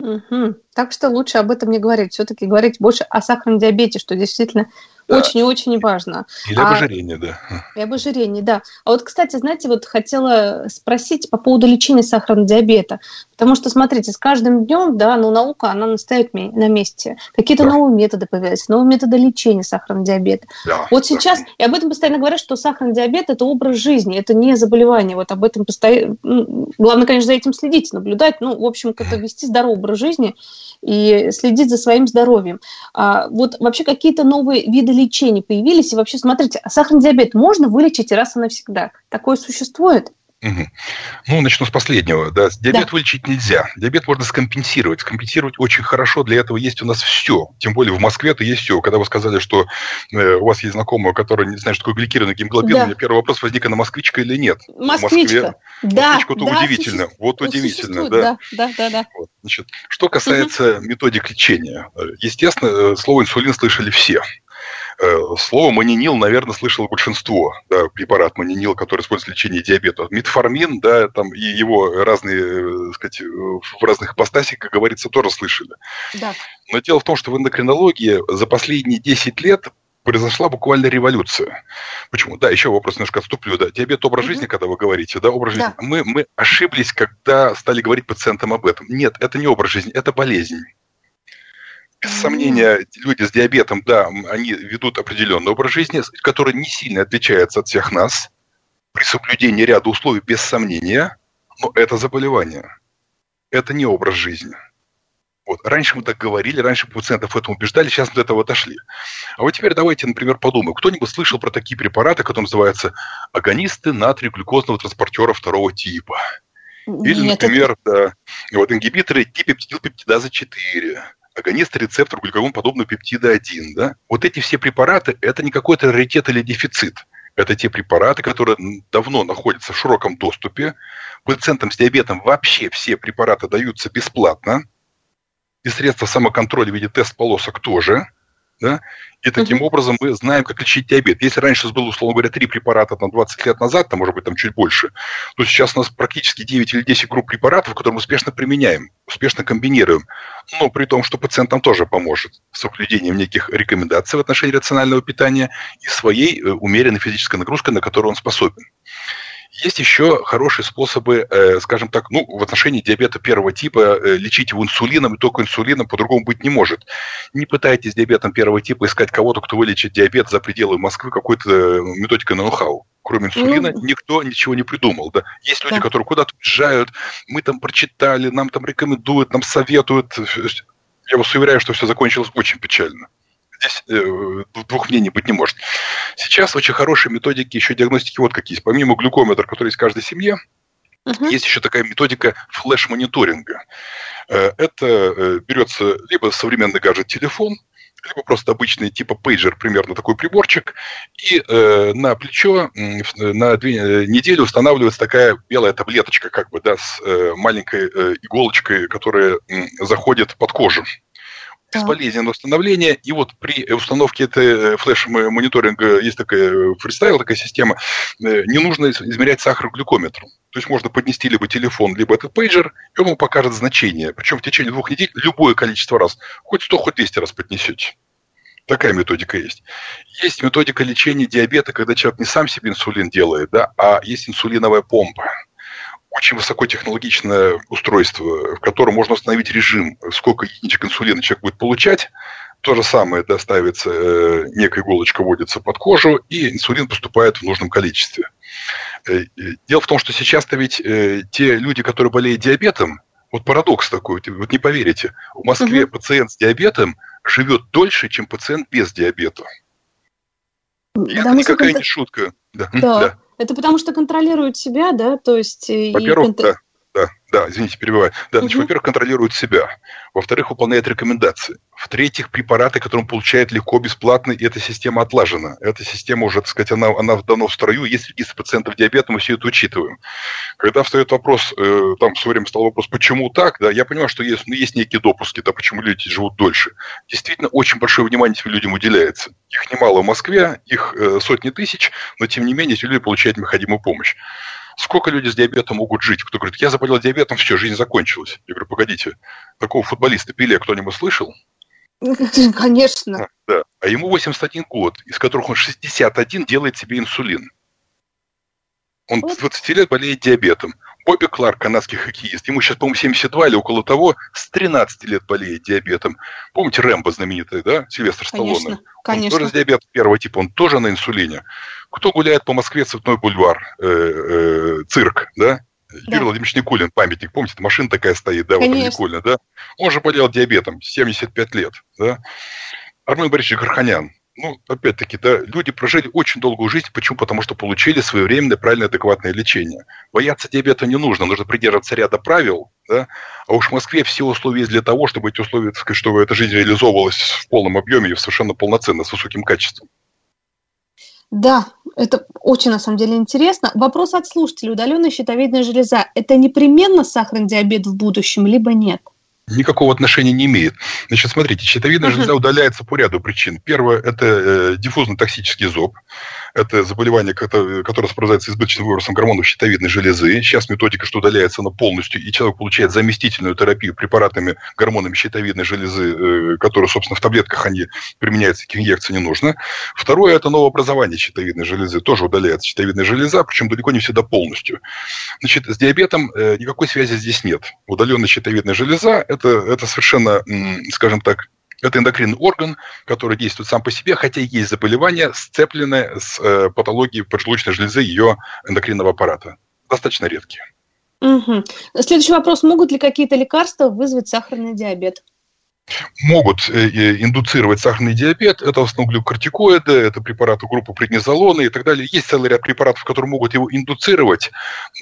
Угу. Так что лучше об этом не говорить. Все-таки говорить больше о сахарном диабете, что действительно да. очень и очень важно. Или а, ожирение, да. И об ожирении, да. А вот, кстати, знаете, вот хотела спросить по поводу лечения сахарного диабета. Потому что, смотрите, с каждым днем, да, ну, наука, она настает на месте. Какие-то да. новые методы появляются, новые методы лечения сахарного диабета. Да, вот сейчас, да. и об этом постоянно говорят, что сахарный диабет – это образ жизни, это не заболевание. Вот об этом постоянно... Главное, конечно, за этим следить, наблюдать, ну, в общем, как-то вести здоровый образ жизни и следить за своим здоровьем. А, вот вообще какие-то новые виды лечения появились, и вообще, смотрите, сахарный диабет можно вылечить раз и навсегда? Такое существует? Угу. Ну, начну с последнего. Да. Диабет да. вылечить нельзя. Диабет можно скомпенсировать. Скомпенсировать очень хорошо. Для этого есть у нас все. Тем более в Москве-то есть все. Когда вы сказали, что э, у вас есть знакомая, которая не знает, что такое гликированный гемоглобин, да. у меня первый вопрос возник, она москвичка или нет? Москвичка. В Да, Москвичка, то да, удивительно. Вот удивительно, да. Да, да, да. Вот, значит, что касается угу. методик лечения. Естественно, э, слово инсулин слышали все. Э, слово манинил, наверное, слышало большинство. Да, препарат манинил, который используется в лечении диабета. Метформин, да, там и его разные, э, сказать, в разных ипостасях, как говорится, тоже слышали. Да. Но дело в том, что в эндокринологии за последние 10 лет произошла буквально революция. Почему? Да, еще вопрос немножко отступлю. Да, диабет образ mm-hmm. жизни, когда вы говорите, да, образ жизни. Да. Мы, мы ошиблись, когда стали говорить пациентам об этом. Нет, это не образ жизни, это болезнь. Без сомнения, люди с диабетом, да, они ведут определенный образ жизни, который не сильно отличается от всех нас, при соблюдении ряда условий, без сомнения, но это заболевание. Это не образ жизни. Вот. Раньше мы так говорили, раньше пациентов в этом убеждали, сейчас мы до этого отошли. А вот теперь давайте, например, подумаем. Кто-нибудь слышал про такие препараты, которые называются агонисты натрий-глюкозного транспортера второго типа? Или, Нет, например, это... да, вот ингибиторы дипептилпептидаза 4, агонист рецептор глюкагон подобного пептида 1. Да? Вот эти все препараты – это не какой-то раритет или дефицит. Это те препараты, которые давно находятся в широком доступе. Пациентам с диабетом вообще все препараты даются бесплатно. И средства самоконтроля в виде тест-полосок тоже. Да? И таким угу. образом мы знаем, как лечить диабет. Если раньше было, условно говоря, три препарата на 20 лет назад, там, может быть, там чуть больше, то сейчас у нас практически 9 или 10 групп препаратов, которые мы успешно применяем, успешно комбинируем. Но при том, что пациент нам тоже поможет с соблюдением неких рекомендаций в отношении рационального питания и своей э, умеренной физической нагрузкой, на которую он способен. Есть еще хорошие способы, э, скажем так, ну, в отношении диабета первого типа э, лечить его инсулином, и только инсулином по-другому быть не может. Не пытайтесь диабетом первого типа искать кого-то, кто вылечит диабет за пределы Москвы какой-то э, методикой ноу-хау. Кроме инсулина ну, никто ничего не придумал. Да? Есть люди, да. которые куда-то уезжают, мы там прочитали, нам там рекомендуют, нам советуют. Я вас уверяю, что все закончилось очень печально. Здесь э, двух мнений быть не может. Сейчас очень хорошие методики еще диагностики вот какие есть. Помимо глюкометра, который есть в каждой семье, uh-huh. есть еще такая методика флеш-мониторинга. Э, это э, берется либо современный гаджет-телефон, либо просто обычный типа пейджер, примерно такой приборчик, и э, на плечо э, на две э, недели устанавливается такая белая таблеточка, как бы, да, с э, маленькой э, иголочкой, которая э, заходит под кожу безболезненное установление. И вот при установке этой э, флеш-мониторинга есть такая фристайл, такая система, не нужно измерять сахар глюкометром. То есть можно поднести либо телефон, либо этот пейджер, и он вам покажет значение. Причем в течение двух недель любое количество раз. Хоть 100, хоть 200 раз поднесете. Такая методика есть. Есть методика лечения диабета, когда человек не сам себе инсулин делает, да, а есть инсулиновая помпа очень высокотехнологичное устройство, в котором можно установить режим, сколько единичек инсулина человек будет получать. То же самое, да, ставится э, некая иголочка, вводится под кожу, и инсулин поступает в нужном количестве. Э, э, дело в том, что сейчас-то ведь э, те люди, которые болеют диабетом, вот парадокс такой, вот не поверите, в Москве угу. пациент с диабетом живет дольше, чем пациент без диабета. И да, это никакая не шутка. Да. Да. да. Это потому что контролируют себя, да? То есть... Во-первых, и... да да, да, извините, перебиваю. Да, значит, угу. во-первых, контролирует себя. Во-вторых, выполняет рекомендации. В-третьих, препараты, которые он получает легко, бесплатно, и эта система отлажена. Эта система уже, так сказать, она, она давно в строю, есть регистр пациентов диабета, мы все это учитываем. Когда встает вопрос, э, там в свое время стал вопрос, почему так, да, я понимаю, что есть, ну, есть некие допуски, да, почему люди живут дольше. Действительно, очень большое внимание этим людям уделяется. Их немало в Москве, их э, сотни тысяч, но тем не менее эти люди получают необходимую помощь. Сколько люди с диабетом могут жить? Кто говорит, я заболел диабетом, все, жизнь закончилась. Я говорю, погодите, такого футболиста Пеле кто-нибудь слышал? Конечно. Да. А ему 81 год, из которых он 61 делает себе инсулин. Он вот. 20 лет болеет диабетом. Бобби Кларк, канадский хоккеист, ему сейчас, по-моему, 72 или около того, с 13 лет болеет диабетом. Помните Рэмбо знаменитый, да, Сильвестр Сталлоне? Конечно, конечно. Он тоже с диабетом первого типа, он тоже на инсулине. Кто гуляет по Москве, Цветной бульвар, э, э, цирк, да? да. Юрий Владимирович Никулин, памятник, помните, машина такая стоит, да, Конечно. вот Никулина, да? Он же болел диабетом, 75 лет, да? Армен Борисович Гарханян, ну, опять-таки, да, люди прожили очень долгую жизнь. Почему? Потому что получили своевременное, правильное, адекватное лечение. Бояться диабета не нужно, нужно придерживаться ряда правил, да, а уж в Москве все условия есть для того, чтобы эти условия, так сказать, чтобы эта жизнь реализовывалась в полном объеме и совершенно полноценно, с высоким качеством. Да, это очень на самом деле интересно. Вопрос от слушателей. Удаленная щитовидная железа – это непременно сахарный диабет в будущем, либо нет? Никакого отношения не имеет. Значит, смотрите, щитовидная железа удаляется по ряду причин. Первое – это э, диффузно-токсический зоб. Это заболевание, которое сопровождается избыточным выбросом гормонов щитовидной железы. Сейчас методика, что удаляется она полностью, и человек получает заместительную терапию препаратами, гормонами щитовидной железы, э, которые, собственно, в таблетках они применяются, таких инъекций не нужно. Второе – это новообразование щитовидной железы. Тоже удаляется щитовидная железа, причем далеко не всегда полностью. Значит, с диабетом э, никакой связи здесь нет. Удаленная щитовидная железа – это, это совершенно, скажем так, это эндокринный орган, который действует сам по себе, хотя есть заболевания, сцепленные с э, патологией поджелудочной железы ее эндокринного аппарата. Достаточно редкие. Угу. Следующий вопрос. Могут ли какие-то лекарства вызвать сахарный диабет? Могут э, э, индуцировать сахарный диабет. Это в основном глюкортикоиды, это препараты группы преднизолона и так далее. Есть целый ряд препаратов, которые могут его индуцировать,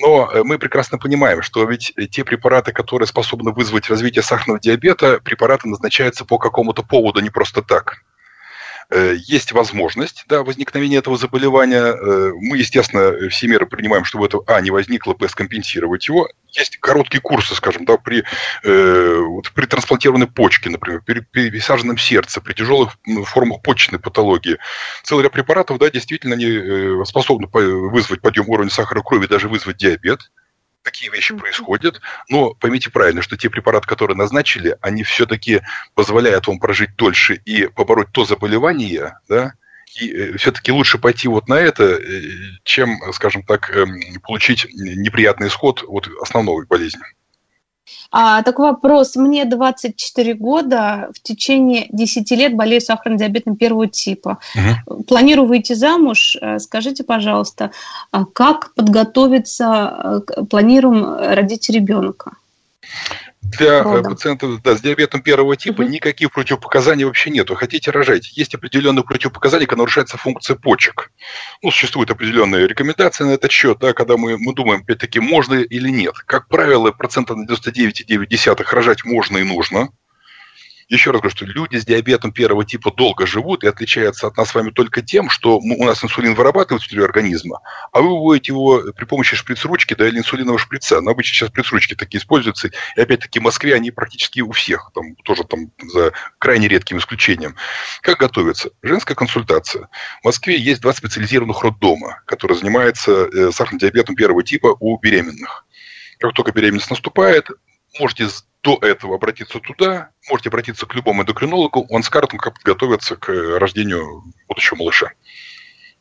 но э, мы прекрасно понимаем, что ведь те препараты, которые способны вызвать развитие сахарного диабета, препараты назначаются по какому-то поводу, не просто так. Э, есть возможность да, возникновения этого заболевания. Э, мы, естественно, все меры принимаем, чтобы это, а, не возникло, б, скомпенсировать его. Есть короткие курсы, скажем, да, при, э, вот, при трансплантированной почке, например, при пересаженном сердце, при тяжелых формах почечной патологии. Целый ряд препаратов, да, действительно, они э, способны вызвать подъем уровня сахара крови, даже вызвать диабет такие вещи происходят, но поймите правильно, что те препараты, которые назначили, они все-таки позволяют вам прожить дольше и побороть то заболевание, да, и э, все-таки лучше пойти вот на это, э, чем, скажем так, эм, получить неприятный исход от основной болезни. А, такой вопрос. Мне 24 года, в течение 10 лет болею сахарным диабетом первого типа. Угу. Планирую выйти замуж. Э, скажите, пожалуйста, а как подготовиться, э, планируем родить ребенка? Для э, родом. пациентов да, с диабетом первого типа угу. никаких противопоказаний вообще нету. Хотите рожать? Есть определенные противопоказания, когда нарушается функция почек. Ну, существуют определенные рекомендации на этот счет, да, когда мы, мы думаем, опять-таки, можно или нет. Как правило, процентов на 99,9 рожать можно и нужно. Еще раз говорю, что люди с диабетом первого типа долго живут и отличаются от нас с вами только тем, что у нас инсулин вырабатывается внутри организма, а вы выводите его при помощи шприц-ручки да, или инсулинового шприца. Но обычно сейчас шприц-ручки такие используются, и опять-таки в Москве они практически у всех, там, тоже там за крайне редким исключением. Как готовиться? Женская консультация. В Москве есть два специализированных роддома, которые занимаются э, сахарным диабетом первого типа у беременных. Как только беременность наступает, можете до этого обратиться туда, можете обратиться к любому эндокринологу, он скажет вам, как подготовиться к рождению будущего малыша.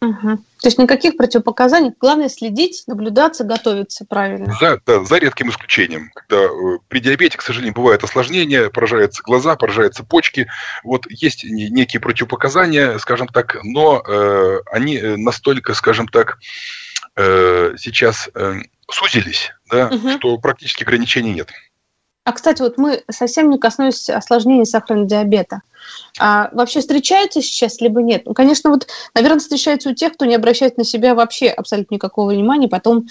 Угу. То есть никаких противопоказаний. Главное следить, наблюдаться, готовиться правильно. Да, да, за редким исключением. Когда э, при диабете, к сожалению, бывают осложнения, поражаются глаза, поражаются почки. Вот есть некие противопоказания, скажем так, но э, они э, настолько, скажем так, э, сейчас э, сузились, да, угу. что практически ограничений нет. А, кстати, вот мы совсем не коснулись осложнений сахарного диабета. А вообще встречаются сейчас, либо нет? Ну, конечно, вот, наверное, встречаются у тех, кто не обращает на себя вообще абсолютно никакого внимания, потом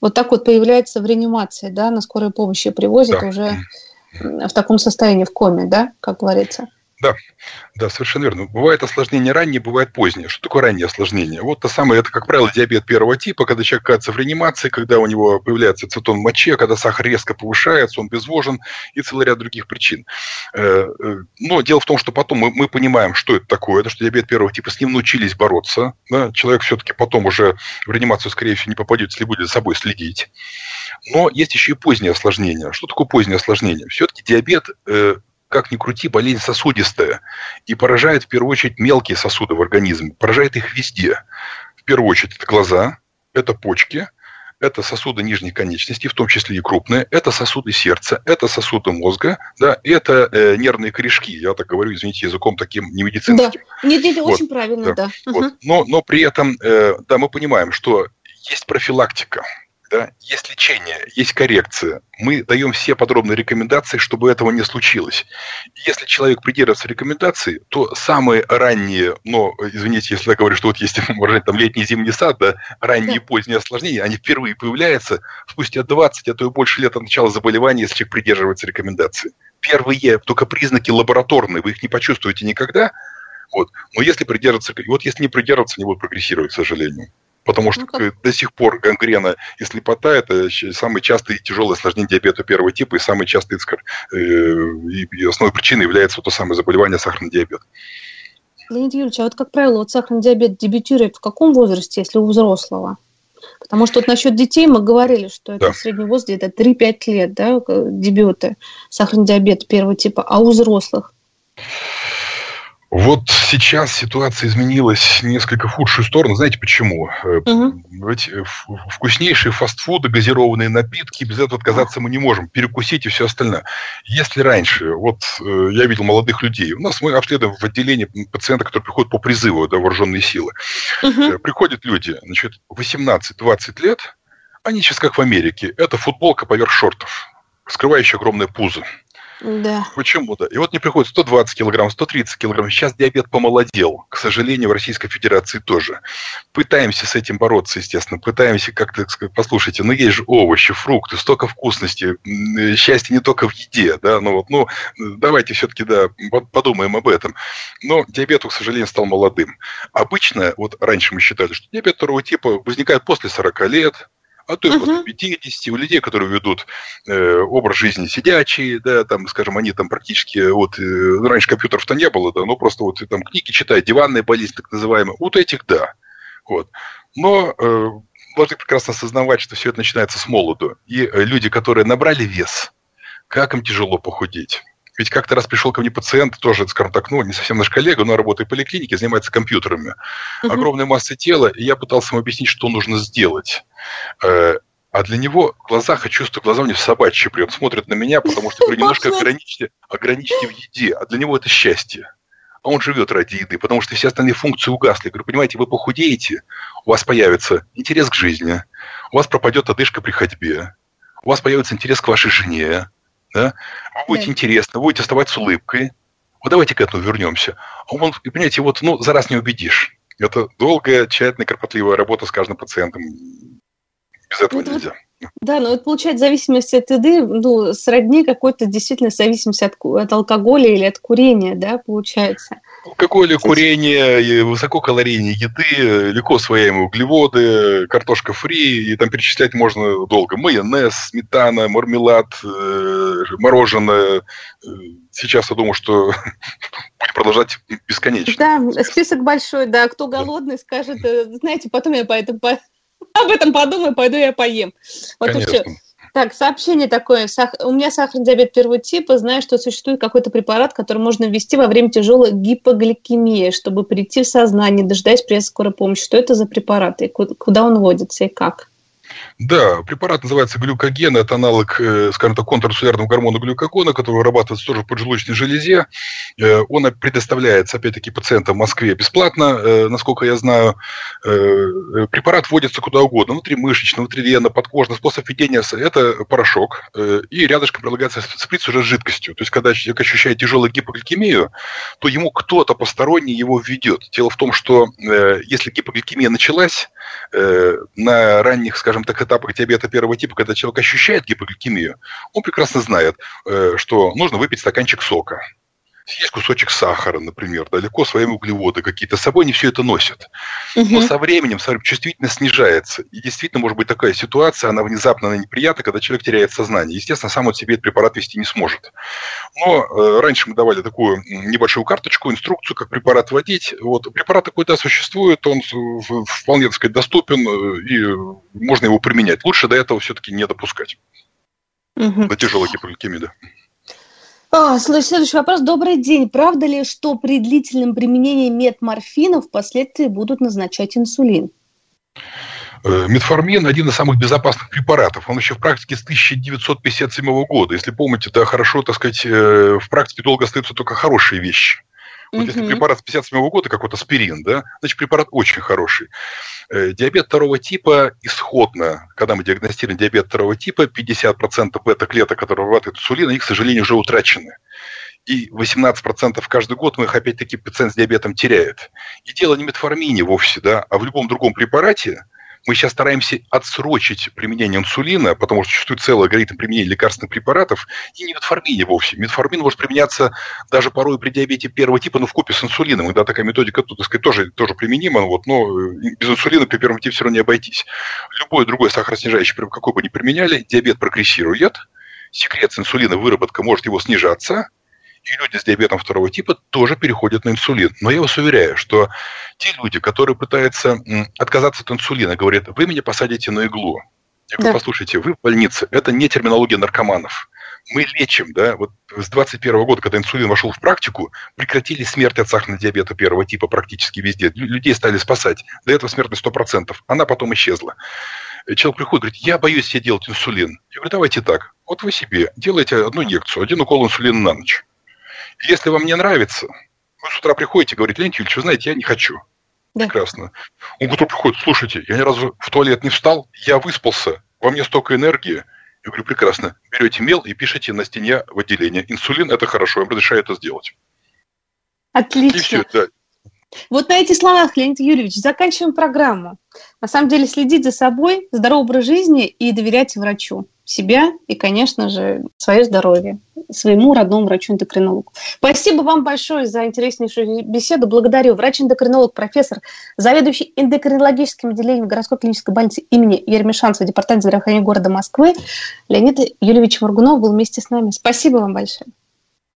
вот так вот появляется в реанимации, да, на скорой помощи привозят да. уже в таком состоянии, в коме, да, как говорится. Да, да, совершенно верно. Бывает осложнение раннее, бывает позднее. Что такое раннее осложнение? Вот то самое, это, как правило, диабет первого типа, когда человек оказывается в реанимации, когда у него появляется цитон в моче, когда сахар резко повышается, он безвожен и целый ряд других причин. Э, э, но дело в том, что потом мы, мы понимаем, что это такое, это что диабет первого типа, с ним научились бороться. Да? Человек все-таки потом уже в реанимацию, скорее всего, не попадет, если будет за собой следить. Но есть еще и позднее осложнение. Что такое позднее осложнение? Все-таки диабет э, как ни крути, болезнь сосудистая и поражает в первую очередь мелкие сосуды в организме, поражает их везде. В первую очередь это глаза, это почки, это сосуды нижней конечности, в том числе и крупные, это сосуды сердца, это сосуды мозга, да, это э, нервные корешки. Я так говорю, извините, языком таким не медицинским. Да, нет, нет, вот, очень правильно, да. да. Вот. Но, но при этом, э, да, мы понимаем, что есть профилактика да, есть лечение, есть коррекция. Мы даем все подробные рекомендации, чтобы этого не случилось. Если человек придерживается рекомендаций, то самые ранние, но, извините, если я говорю, что вот есть, может, там летний зимний сад, да, ранние да. поздние осложнения, они впервые появляются спустя 20, а то и больше лет от начала заболевания, если человек придерживается рекомендаций. Первые только признаки лабораторные, вы их не почувствуете никогда, вот. Но если придерживаться, вот если не придерживаться, они будут прогрессировать, к сожалению. Потому что ну, до сих пор гангрена и слепота – это самые частые и тяжелые осложнения диабета первого типа, и самые частые э, и основной причиной является то самое заболевание сахарный диабет. Леонид Юрьевич, а вот, как правило, вот сахарный диабет дебютирует в каком возрасте, если у взрослого? Потому что вот насчет детей мы говорили, что это да. средний возраст где-то 3-5 лет, да, дебюты сахарный диабет первого типа, а у взрослых? Вот сейчас ситуация изменилась несколько в худшую сторону. Знаете почему? Угу. Ведь вкуснейшие фастфуды, газированные напитки, без этого отказаться мы не можем. Перекусить и все остальное. Если раньше, вот э, я видел молодых людей, у нас мы обследуем в отделении пациента, которые приходят по призыву, да, вооруженные силы. Угу. Приходят люди, значит, 18-20 лет, они сейчас как в Америке. Это футболка поверх шортов, скрывающая огромное пузо. Да. Почему-то. И вот не приходит 120 килограмм, 130 килограмм. Сейчас диабет помолодел. К сожалению, в Российской Федерации тоже. Пытаемся с этим бороться, естественно. Пытаемся как-то сказать, послушайте, ну есть же овощи, фрукты, столько вкусности. Счастье не только в еде, да, ну вот, ну, давайте все-таки, да, подумаем об этом. Но диабет, к сожалению, стал молодым. Обычно, вот раньше мы считали, что диабет второго типа возникает после 40 лет, а то и после 50, у людей, которые ведут э, образ жизни сидячий, да, там, скажем, они там практически, вот, э, раньше компьютеров-то не было, да, но просто вот там книги читают, диванная болезнь, так называемая, вот этих, да, вот. Но э, должны прекрасно осознавать, что все это начинается с молоду. И э, люди, которые набрали вес, как им тяжело похудеть. Ведь как-то раз пришел ко мне пациент, тоже, скажем так, ну, не совсем наш коллега, но работает в поликлинике, занимается компьютерами. Угу. Огромная масса тела, и я пытался ему объяснить, что нужно сделать. Э, а для него в глазах, я чувствую, глаза у него собачьи прям смотрят на меня, потому что говорю, немножко ограничьте, ограничьте в еде, а для него это счастье. А он живет ради еды, потому что все остальные функции угасли. Я говорю, понимаете, вы похудеете, у вас появится интерес к жизни, у вас пропадет одышка при ходьбе, у вас появится интерес к вашей жене, да? Вы будете да. интересно, вы будете оставаться с улыбкой. Вот давайте к этому вернемся. А он, понимаете, вот, ну, за раз не убедишь. Это долгая, тщательная, кропотливая работа с каждым пациентом. Без этого вот, нельзя. Да, но это получается зависимость от еды, ну, сродни какой-то действительно зависимости от, от алкоголя или от курения, да, получается. Алкоголь, курение, высококалорийные еды, легко усвояемые углеводы, картошка фри, и там перечислять можно долго. Майонез, сметана, мармелад, э, мороженое. Сейчас я думаю, что будем продолжать бесконечно. Да, список большой, да. Кто голодный, скажет, э, знаете, потом я по этому об этом подумаю, пойду я поем. Вот Конечно. все. Так, сообщение такое. Сах... У меня сахарный диабет первого типа. Знаю, что существует какой-то препарат, который можно ввести во время тяжелой гипогликемии, чтобы прийти в сознание, дожидаясь при скорой помощи. Что это за препарат и куда он вводится и как? Да, препарат называется глюкоген, это аналог, э, скажем так, контрцеллярного гормона глюкогона, который вырабатывается тоже в поджелудочной железе. Э, он предоставляется, опять-таки, пациентам в Москве бесплатно, э, насколько я знаю. Препарат вводится куда угодно, внутримышечно, внутрivенно, подкожно. Способ введения – это порошок, и рядышком прилагается сприц уже с жидкостью. То есть, когда человек ощущает тяжелую гипогликемию, то ему кто-то посторонний его введет. Дело в том, что если гипогликемия началась на ранних, скажем так, этапах диабета первого типа, когда человек ощущает гипогликемию, он прекрасно знает, э, что нужно выпить стаканчик сока, съесть кусочек сахара, например, да, легко своими углеводы какие-то, с собой не все это носят. Угу. Но со временем, со временем чувствительность снижается. И действительно может быть такая ситуация, она внезапно она неприятна, когда человек теряет сознание. Естественно, сам он себе этот препарат вести не сможет. Но э, раньше мы давали такую небольшую карточку, инструкцию, как препарат вводить. Вот, препарат такой, да, существует, он вполне, так сказать, доступен, э, и можно его применять. Лучше до этого все-таки не допускать. Угу. До тяжелой гипогликемии, да. А, следующий вопрос. Добрый день. Правда ли, что при длительном применении метморфина впоследствии будут назначать инсулин? Э, метформин – один из самых безопасных препаратов. Он еще в практике с 1957 года. Если помните, да, хорошо, так сказать, э, в практике долго остаются только хорошие вещи. Вот если препарат с 57 года, как вот аспирин, да, значит, препарат очень хороший. Э, диабет второго типа исходно, когда мы диагностируем диабет второго типа, 50% бета-клеток, которые вырабатывают инсулин, они, к сожалению, уже утрачены. И 18% каждый год мы их опять-таки пациент с диабетом теряет. И дело не в метформине вовсе, да, а в любом другом препарате, мы сейчас стараемся отсрочить применение инсулина, потому что существует целый алгоритм применения лекарственных препаратов, и не метформине вовсе. Метформин может применяться даже порой при диабете первого типа, но в купе с инсулином. Когда такая методика, то, так сказать, тоже, тоже применима, вот, но э, без инсулина при первом типе все равно не обойтись. Любой другой сахароснижающий, какой бы ни применяли, диабет прогрессирует, секрет инсулина, выработка может его снижаться – и люди с диабетом второго типа тоже переходят на инсулин. Но я вас уверяю, что те люди, которые пытаются отказаться от инсулина, говорят, вы меня посадите на иглу. Я говорю, да. послушайте, вы в больнице, это не терминология наркоманов. Мы лечим, да, вот с 21 года, когда инсулин вошел в практику, прекратили смерть от сахарного диабета первого типа практически везде. Людей стали спасать. До этого смертность 100%. Она потом исчезла. Человек приходит, говорит, я боюсь себе делать инсулин. Я говорю, давайте так. Вот вы себе делаете одну инъекцию, один укол инсулина на ночь. Если вам не нравится, вы с утра приходите и говорите, Леонид Юрьевич, вы знаете, я не хочу. Да. Прекрасно. Он утром приходит, слушайте, я ни разу в туалет не встал, я выспался, во мне столько энергии. Я говорю, прекрасно. Берете мел и пишите на стене в отделение. Инсулин – это хорошо, я разрешаю это сделать. Отлично. И все, да. Вот на этих словах, Леонид Юрьевич, заканчиваем программу. На самом деле следить за собой, здоровый образ жизни и доверять врачу себя и, конечно же, свое здоровье, своему родному врачу-эндокринологу. Спасибо вам большое за интереснейшую беседу. Благодарю. Врач-эндокринолог, профессор, заведующий эндокринологическим отделением городской клинической больницы имени Ермешанцева, департамент здравоохранения города Москвы Леонид Юльевич Моргунов был вместе с нами. Спасибо вам большое.